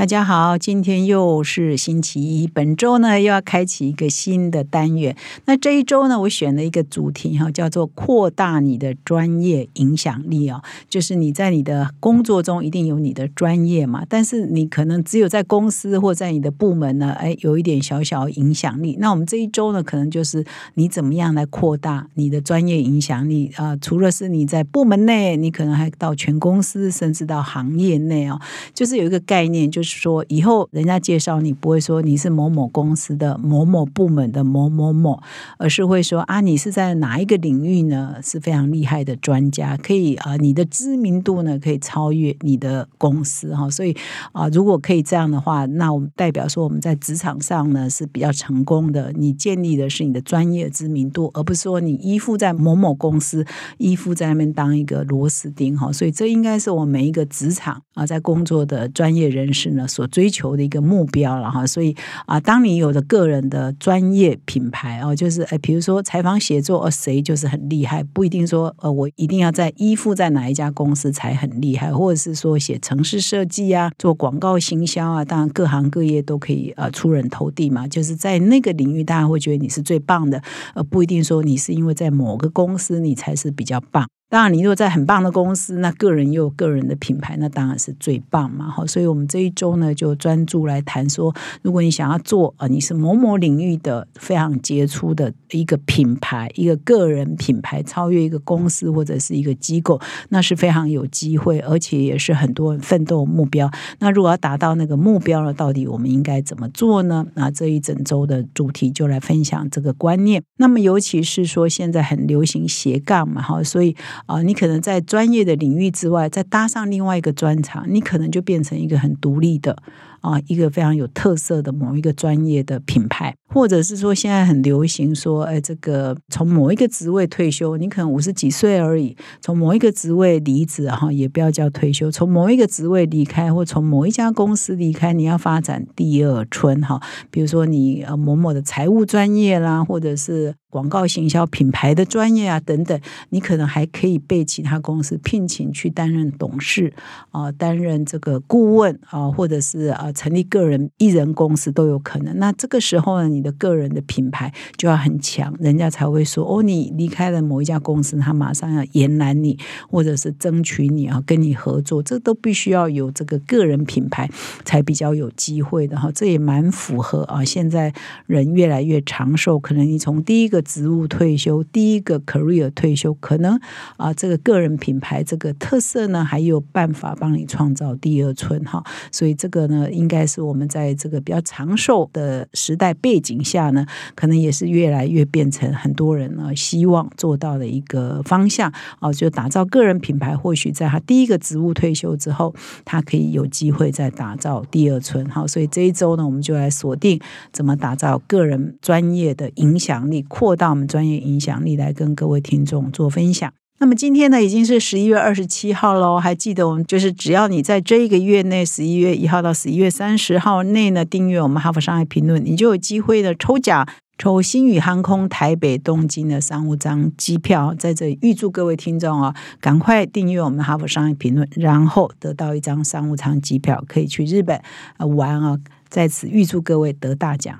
大家好，今天又是星期一，本周呢又要开启一个新的单元。那这一周呢，我选了一个主题哈，叫做扩大你的专业影响力哦。就是你在你的工作中一定有你的专业嘛，但是你可能只有在公司或在你的部门呢，哎，有一点小小影响力。那我们这一周呢，可能就是你怎么样来扩大你的专业影响力啊？除了是你在部门内，你可能还到全公司，甚至到行业内哦。就是有一个概念，就是。说以后人家介绍你不会说你是某某公司的某某部门的某某某，而是会说啊，你是在哪一个领域呢？是非常厉害的专家，可以啊，你的知名度呢可以超越你的公司哈。所以啊，如果可以这样的话，那我们代表说我们在职场上呢是比较成功的。你建立的是你的专业知名度，而不是说你依附在某某公司，依附在那边当一个螺丝钉哈。所以这应该是我们每一个职场啊，在工作的专业人士呢。所追求的一个目标了哈，所以啊，当你有了个人的专业品牌哦，就是哎，比如说采访写作，哦，谁就是很厉害，不一定说呃，我一定要在依附在哪一家公司才很厉害，或者是说写城市设计啊，做广告行销啊，当然各行各业都可以呃出人头地嘛，就是在那个领域，大家会觉得你是最棒的，呃，不一定说你是因为在某个公司你才是比较棒。当然，你如果在很棒的公司，那个人又有个人的品牌，那当然是最棒嘛。好，所以我们这一周呢，就专注来谈说，如果你想要做啊，你是某某领域的非常杰出的一个品牌，一个个人品牌，超越一个公司或者是一个机构，那是非常有机会，而且也是很多人奋斗目标。那如果要达到那个目标了，到底我们应该怎么做呢？那这一整周的主题就来分享这个观念。那么，尤其是说现在很流行斜杠嘛，哈，所以。啊，你可能在专业的领域之外，再搭上另外一个专长，你可能就变成一个很独立的。啊，一个非常有特色的某一个专业的品牌，或者是说现在很流行说，哎，这个从某一个职位退休，你可能五十几岁而已，从某一个职位离职哈，也不要叫退休，从某一个职位离开，或从某一家公司离开，你要发展第二春哈。比如说你呃某某的财务专业啦，或者是广告行销品牌的专业啊等等，你可能还可以被其他公司聘请去担任董事啊，担任这个顾问啊，或者是啊。成立个人艺人公司都有可能。那这个时候呢，你的个人的品牌就要很强，人家才会说哦，你离开了某一家公司，他马上要延揽你，或者是争取你啊，跟你合作，这都必须要有这个个人品牌才比较有机会的哈。这也蛮符合啊，现在人越来越长寿，可能你从第一个职务退休，第一个 career 退休，可能啊，这个个人品牌这个特色呢，还有办法帮你创造第二春哈。所以这个呢。应该是我们在这个比较长寿的时代背景下呢，可能也是越来越变成很多人呢希望做到的一个方向哦，就打造个人品牌。或许在他第一个职务退休之后，他可以有机会再打造第二春。好，所以这一周呢，我们就来锁定怎么打造个人专业的影响力，扩大我们专业影响力，来跟各位听众做分享。那么今天呢，已经是十一月二十七号喽。还记得我们就是只要你在这一个月内，十一月一号到十一月三十号内呢，订阅我们《哈佛商业评论》，你就有机会的抽奖，抽新宇航空台北东京的商务舱机票。在这里预祝各位听众啊，赶快订阅我们《哈佛商业评论》，然后得到一张商务舱机票，可以去日本玩啊！在此预祝各位得大奖。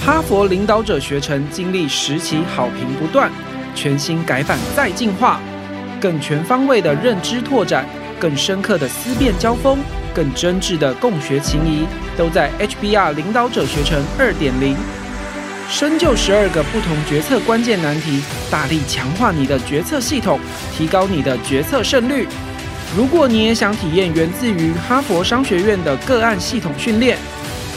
哈佛领导者学程经历十期好评不断。全新改版再进化，更全方位的认知拓展，更深刻的思辨交锋，更真挚的共学情谊，都在 HBR 领导者学程二点零。深究十二个不同决策关键难题，大力强化你的决策系统，提高你的决策胜率。如果你也想体验源自于哈佛商学院的个案系统训练，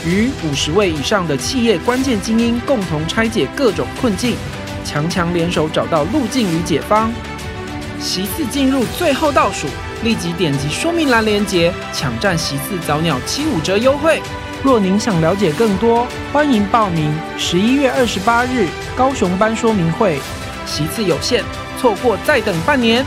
与五十位以上的企业关键精英共同拆解各种困境。强强联手找到路径与解方，席次进入最后倒数，立即点击说明栏连接，抢占席次早鸟七五折优惠。若您想了解更多，欢迎报名十一月二十八日高雄班说明会，席次有限，错过再等半年。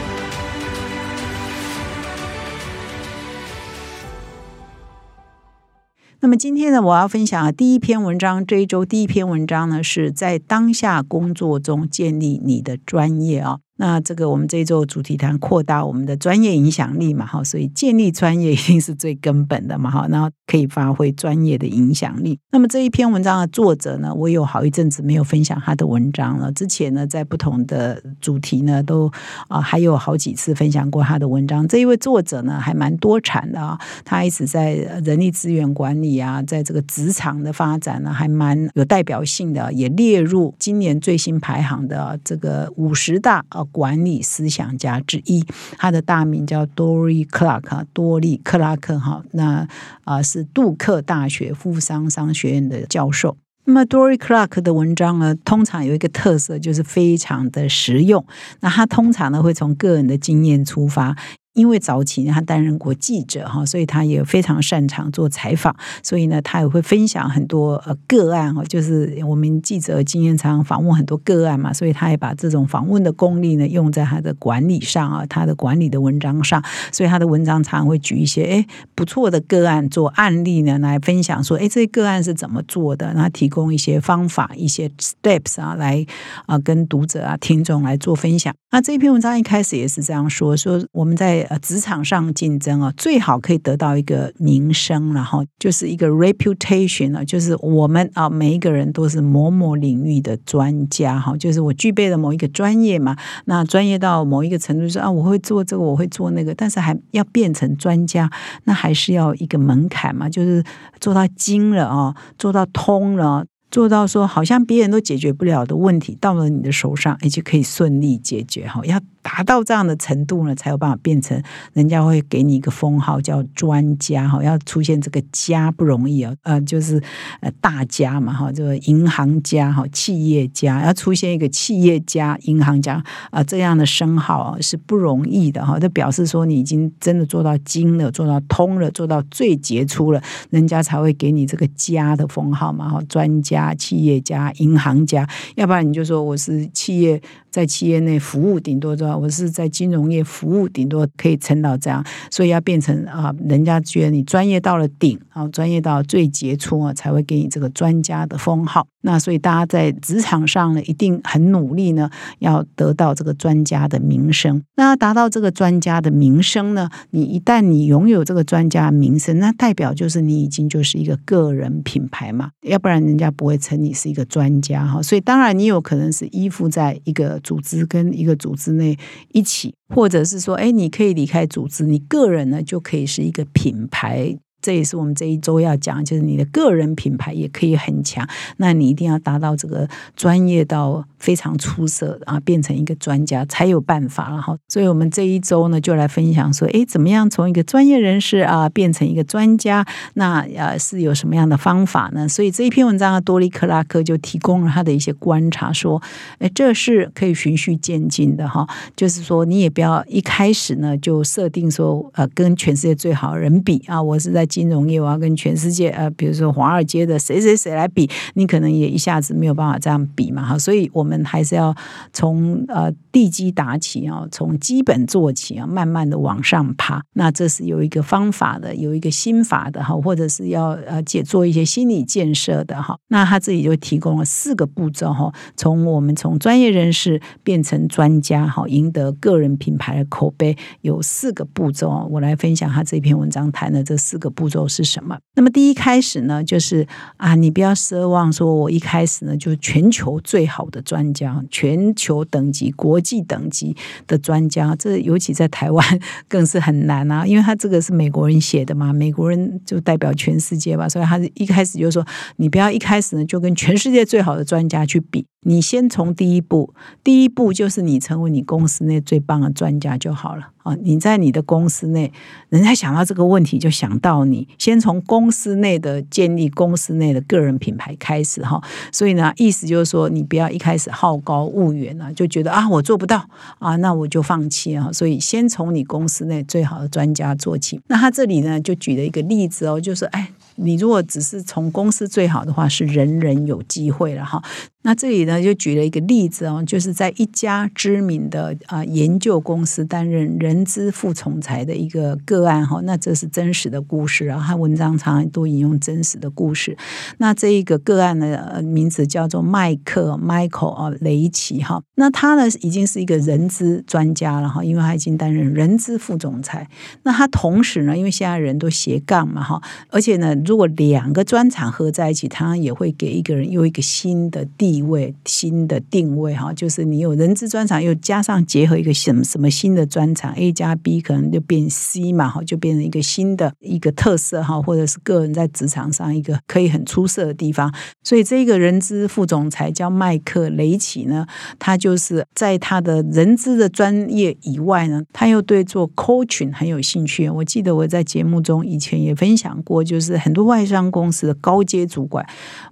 那么今天呢，我要分享的第一篇文章，这一周第一篇文章呢，是在当下工作中建立你的专业啊。那这个我们这一周主题谈扩大我们的专业影响力嘛，哈，所以建立专业 一定是最根本的嘛，哈，然后可以发挥专业的影响力。那么这一篇文章的作者呢，我有好一阵子没有分享他的文章了。之前呢，在不同的主题呢，都啊还有好几次分享过他的文章。这一位作者呢，还蛮多产的啊，他一直在人力资源管理啊，在这个职场的发展呢，还蛮有代表性的，也列入今年最新排行的这个五十大啊。管理思想家之一，他的大名叫多利克拉克，多利克拉克哈，那啊是杜克大学富商商学院的教授。那么 Dory Clark 的文章呢，通常有一个特色，就是非常的实用。那他通常呢，会从个人的经验出发。因为早期他担任过记者哈，所以他也非常擅长做采访，所以呢，他也会分享很多呃个案哈，就是我们记者经验常访问很多个案嘛，所以他也把这种访问的功力呢用在他的管理上啊，他的管理的文章上，所以他的文章常会举一些哎不错的个案做案例呢来分享，说哎这些个案是怎么做的，然后提供一些方法、一些 steps 啊来啊跟读者啊听众来做分享。那这篇文章一开始也是这样说，说我们在呃，职场上竞争啊，最好可以得到一个名声，然后就是一个 reputation 啊，就是我们啊，每一个人都是某某领域的专家哈，就是我具备了某一个专业嘛，那专业到某一个程度，说啊，我会做这个，我会做那个，但是还要变成专家，那还是要一个门槛嘛，就是做到精了啊，做到通了。做到说，好像别人都解决不了的问题，到了你的手上，也就可以顺利解决哈。要达到这样的程度呢，才有办法变成人家会给你一个封号叫专家哈。要出现这个家不容易啊，呃，就是呃大家嘛哈，这个银行家哈，企业家要出现一个企业家、银行家啊这样的称号啊是不容易的哈。这表示说你已经真的做到精了，做到通了，做到最杰出了，人家才会给你这个家的封号嘛哈，专家。企业家、银行家，要不然你就说我是企业在企业内服务，顶多做我是在金融业服务，顶多可以撑到这样。所以要变成啊，人家觉得你专业到了顶啊，专业到最杰出啊，才会给你这个专家的封号。那所以大家在职场上呢，一定很努力呢，要得到这个专家的名声。那达到这个专家的名声呢，你一旦你拥有这个专家名声，那代表就是你已经就是一个个人品牌嘛，要不然人家不会称你是一个专家哈。所以当然你有可能是依附在一个组织跟一个组织内一起，或者是说，哎，你可以离开组织，你个人呢就可以是一个品牌。这也是我们这一周要讲，就是你的个人品牌也可以很强，那你一定要达到这个专业到非常出色啊，变成一个专家才有办法了哈。所以我们这一周呢，就来分享说，哎，怎么样从一个专业人士啊变成一个专家？那呃是有什么样的方法呢？所以这一篇文章的多利克拉克就提供了他的一些观察，说，哎，这是可以循序渐进的哈，就是说你也不要一开始呢就设定说，呃，跟全世界最好人比啊，我是在。金融业我要跟全世界呃，比如说华尔街的谁谁谁来比，你可能也一下子没有办法这样比嘛哈，所以我们还是要从呃地基打起啊，从基本做起啊，慢慢的往上爬。那这是有一个方法的，有一个心法的哈，或者是要呃解做一些心理建设的哈。那他自己就提供了四个步骤哈，从我们从专业人士变成专家哈，赢得个人品牌的口碑，有四个步骤我来分享他这篇文章谈的这四个步。步骤是什么？那么第一开始呢，就是啊，你不要奢望说，我一开始呢就全球最好的专家，全球等级、国际等级的专家。这尤其在台湾更是很难啊，因为他这个是美国人写的嘛，美国人就代表全世界吧，所以他一开始就说，你不要一开始呢就跟全世界最好的专家去比。你先从第一步，第一步就是你成为你公司内最棒的专家就好了啊！你在你的公司内，人家想到这个问题就想到你，先从公司内的建立公司内的个人品牌开始哈。所以呢，意思就是说，你不要一开始好高骛远啊，就觉得啊我做不到啊，那我就放弃啊。所以先从你公司内最好的专家做起。那他这里呢就举了一个例子哦，就是哎。你如果只是从公司最好的话，是人人有机会了哈。那这里呢，就举了一个例子哦，就是在一家知名的啊研究公司担任人资副总裁的一个个案哈。那这是真实的故事啊，他文章常常都引用真实的故事。那这一个个案的名字叫做麦克 Michael 啊雷奇哈。那他呢已经是一个人资专家了哈，因为他已经担任人资副总裁。那他同时呢，因为现在人都斜杠嘛哈，而且呢，如果两个专场合在一起，他也会给一个人又一个新的地。地位新的定位哈，就是你有人资专长，又加上结合一个什么什么新的专长，A 加 B 可能就变 C 嘛哈，就变成一个新的一个特色哈，或者是个人在职场上一个可以很出色的地方。所以这个人资副总裁叫麦克雷奇呢，他就是在他的人资的专业以外呢，他又对做 coaching 很有兴趣。我记得我在节目中以前也分享过，就是很多外商公司的高阶主管，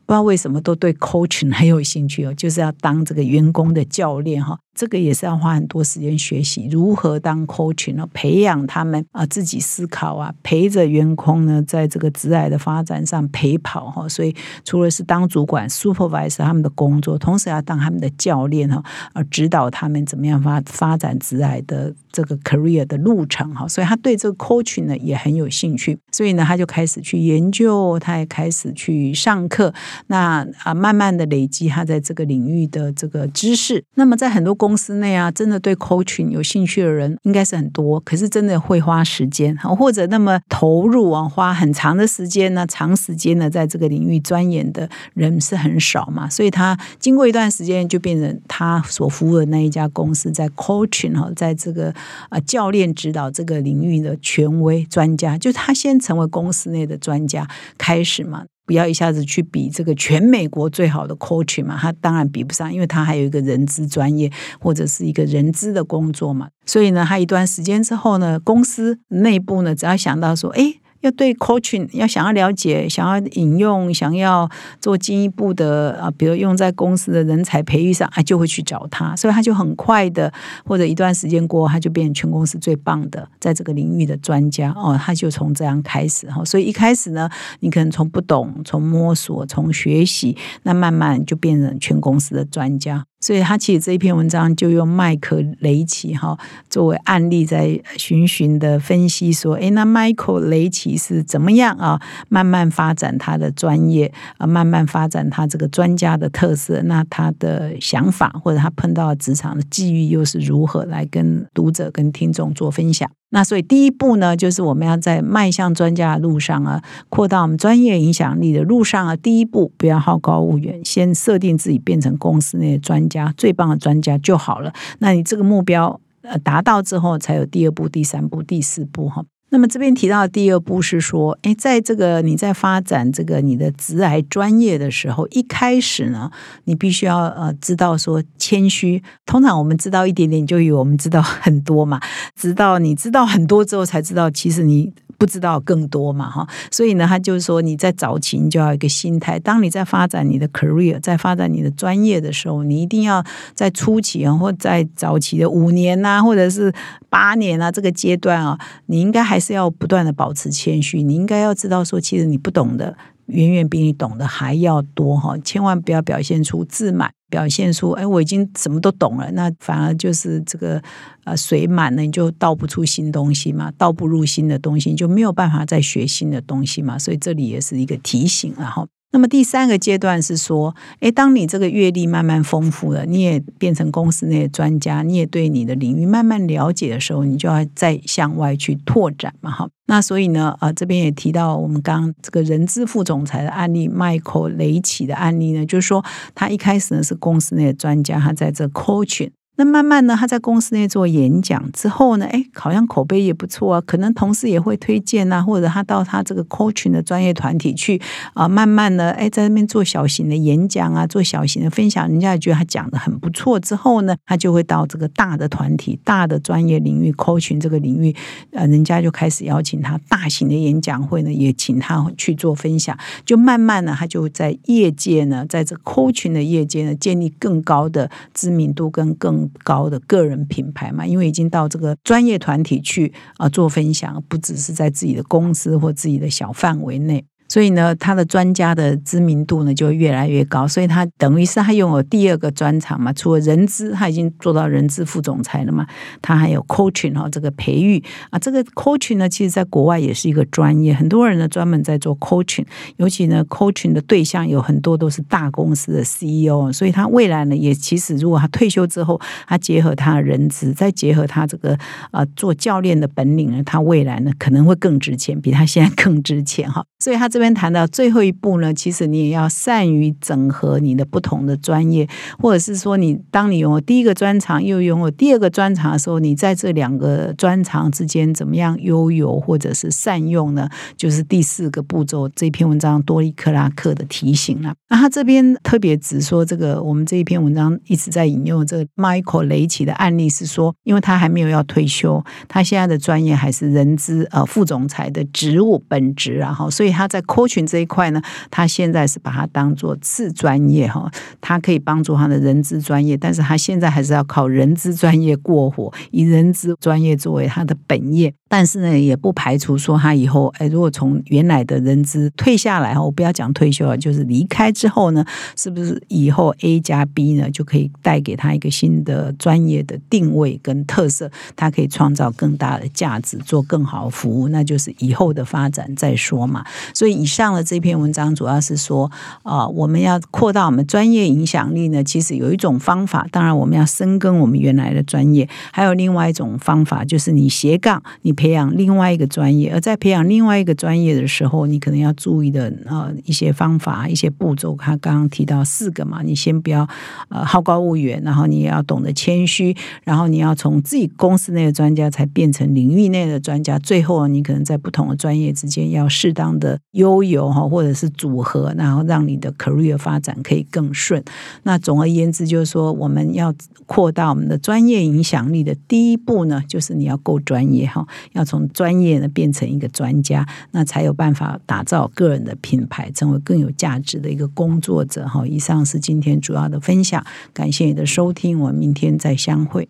不知道为什么都对 coaching 很有。兴趣哦，就是要当这个员工的教练哈。这个也是要花很多时间学习如何当 coaching 呢？培养他们啊，自己思考啊，陪着员工呢，在这个职涯的发展上陪跑哈。所以除了是当主管 supervise 他们的工作，同时要当他们的教练哈，而指导他们怎么样发发展职涯的这个 career 的路程哈。所以他对这个 coaching 呢也很有兴趣，所以呢他就开始去研究，他也开始去上课，那啊慢慢的累积他在这个领域的这个知识。那么在很多公司内啊，真的对 coaching 有兴趣的人应该是很多，可是真的会花时间或者那么投入啊，花很长的时间呢，长时间呢，在这个领域钻研的人是很少嘛。所以他经过一段时间，就变成他所服务的那一家公司在 coaching 哈，在这个啊教练指导这个领域的权威专家，就他先成为公司内的专家开始嘛。不要一下子去比这个全美国最好的 coach 嘛，他当然比不上，因为他还有一个人资专业或者是一个人资的工作嘛。所以呢，他一段时间之后呢，公司内部呢，只要想到说，哎。要对 coaching 要想要了解，想要引用，想要做进一步的啊，比如用在公司的人才培育上，啊，就会去找他，所以他就很快的，或者一段时间过，他就变成全公司最棒的在这个领域的专家。哦，他就从这样开始。哈，所以一开始呢，你可能从不懂，从摸索，从学习，那慢慢就变成全公司的专家。所以他其实这一篇文章就用麦克雷奇哈作为案例，在循循的分析说，哎，那迈克雷奇是怎么样啊？慢慢发展他的专业啊，慢慢发展他这个专家的特色。那他的想法或者他碰到职场的际遇又是如何来跟读者跟听众做分享？那所以第一步呢，就是我们要在迈向专家的路上啊，扩大我们专业影响力的路上啊，第一步不要好高骛远，先设定自己变成公司内的专家，最棒的专家就好了。那你这个目标呃达到之后，才有第二步、第三步、第四步哈。那么这边提到的第二步是说，哎，在这个你在发展这个你的职癌专业的时候，一开始呢，你必须要呃知道说谦虚。通常我们知道一点点，就以为我们知道很多嘛，直到你知道很多之后，才知道其实你。不知道更多嘛哈，所以呢，他就是说你在早期你就要一个心态，当你在发展你的 career，在发展你的专业的时候，你一定要在初期啊，或在早期的五年呐，或者是八年啊这个阶段啊，你应该还是要不断的保持谦虚，你应该要知道说，其实你不懂的远远比你懂的还要多哈，千万不要表现出自满。表现出哎，我已经什么都懂了，那反而就是这个呃水满了，你就倒不出新东西嘛，倒不入新的东西，你就没有办法再学新的东西嘛。所以这里也是一个提醒，然后。那么第三个阶段是说，诶，当你这个阅历慢慢丰富了，你也变成公司内的专家，你也对你的领域慢慢了解的时候，你就要再向外去拓展嘛，哈。那所以呢，啊，这边也提到我们刚这个人资副总裁的案例，Michael 雷奇的案例呢，就是说他一开始呢是公司内的专家，他在这 coaching。那慢慢呢，他在公司内做演讲之后呢，哎，好像口碑也不错啊，可能同事也会推荐啊，或者他到他这个 coaching 的专业团体去啊，慢慢的哎，在那边做小型的演讲啊，做小型的分享，人家也觉得他讲的很不错。之后呢，他就会到这个大的团体、大的专业领域 coaching 这个领域，呃，人家就开始邀请他大型的演讲会呢，也请他去做分享。就慢慢呢，他就在业界呢，在这 coaching 的业界呢，建立更高的知名度跟更。高的个人品牌嘛，因为已经到这个专业团体去啊做分享，不只是在自己的公司或自己的小范围内。所以呢，他的专家的知名度呢就越来越高。所以他等于是他拥有第二个专长嘛，除了人资，他已经做到人资副总裁了嘛，他还有 coaching 哈，这个培育啊，这个 coaching 呢，其实在国外也是一个专业，很多人呢专门在做 coaching，尤其呢 coaching 的对象有很多都是大公司的 CEO，所以他未来呢也其实如果他退休之后，他结合他的人资，再结合他这个呃做教练的本领呢，他未来呢可能会更值钱，比他现在更值钱哈。所以他这这边谈到最后一步呢，其实你也要善于整合你的不同的专业，或者是说你当你拥有第一个专长，又拥有第二个专长的时候，你在这两个专长之间怎么样悠游或者是善用呢？就是第四个步骤。这篇文章多利克拉克的提醒了。那他这边特别指说，这个我们这一篇文章一直在引用这个 Michael 雷奇的案例，是说，因为他还没有要退休，他现在的专业还是人资呃副总裁的职务本职，然后所以他在 coaching 这一块呢，他现在是把它当做次专业哈，他可以帮助他的人资专业，但是他现在还是要靠人资专业过活，以人资专业作为他的本业。但是呢，也不排除说他以后，哎，如果从原来的人资退下来，我不要讲退休了，就是离开之后呢，是不是以后 A 加 B 呢就可以带给他一个新的专业的定位跟特色，他可以创造更大的价值，做更好的服务，那就是以后的发展再说嘛。所以以上的这篇文章主要是说，啊，我们要扩大我们专业影响力呢，其实有一种方法，当然我们要深耕我们原来的专业，还有另外一种方法，就是你斜杠你。培养另外一个专业，而在培养另外一个专业的时候，你可能要注意的呃一些方法、一些步骤。他刚刚提到四个嘛，你先不要呃好高骛远，然后你也要懂得谦虚，然后你要从自己公司内的专家才变成领域内的专家。最后，你可能在不同的专业之间要适当的悠游哈，或者是组合，然后让你的 career 发展可以更顺。那总而言之，就是说我们要扩大我们的专业影响力的第一步呢，就是你要够专业哈。要从专业呢变成一个专家，那才有办法打造个人的品牌，成为更有价值的一个工作者。哈，以上是今天主要的分享，感谢你的收听，我们明天再相会。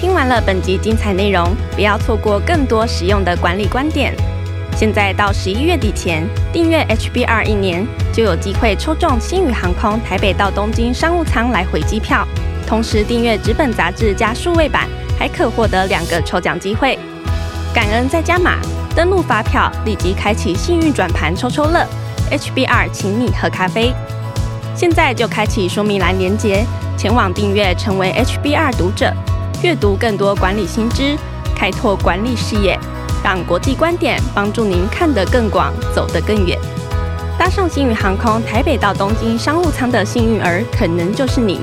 听完了本集精彩内容，不要错过更多实用的管理观点。现在到十一月底前订阅 HBR 一年，就有机会抽中新宇航空台北到东京商务舱来回机票，同时订阅纸本杂志加数位版。还可获得两个抽奖机会，感恩再加码，登录发票立即开启幸运转盘抽抽乐，HBR 请你喝咖啡，现在就开启说明栏连接，前往订阅成为 HBR 读者，阅读更多管理新知，开拓管理视野，让国际观点帮助您看得更广，走得更远。搭上星宇航空台北到东京商务舱的幸运儿，可能就是你。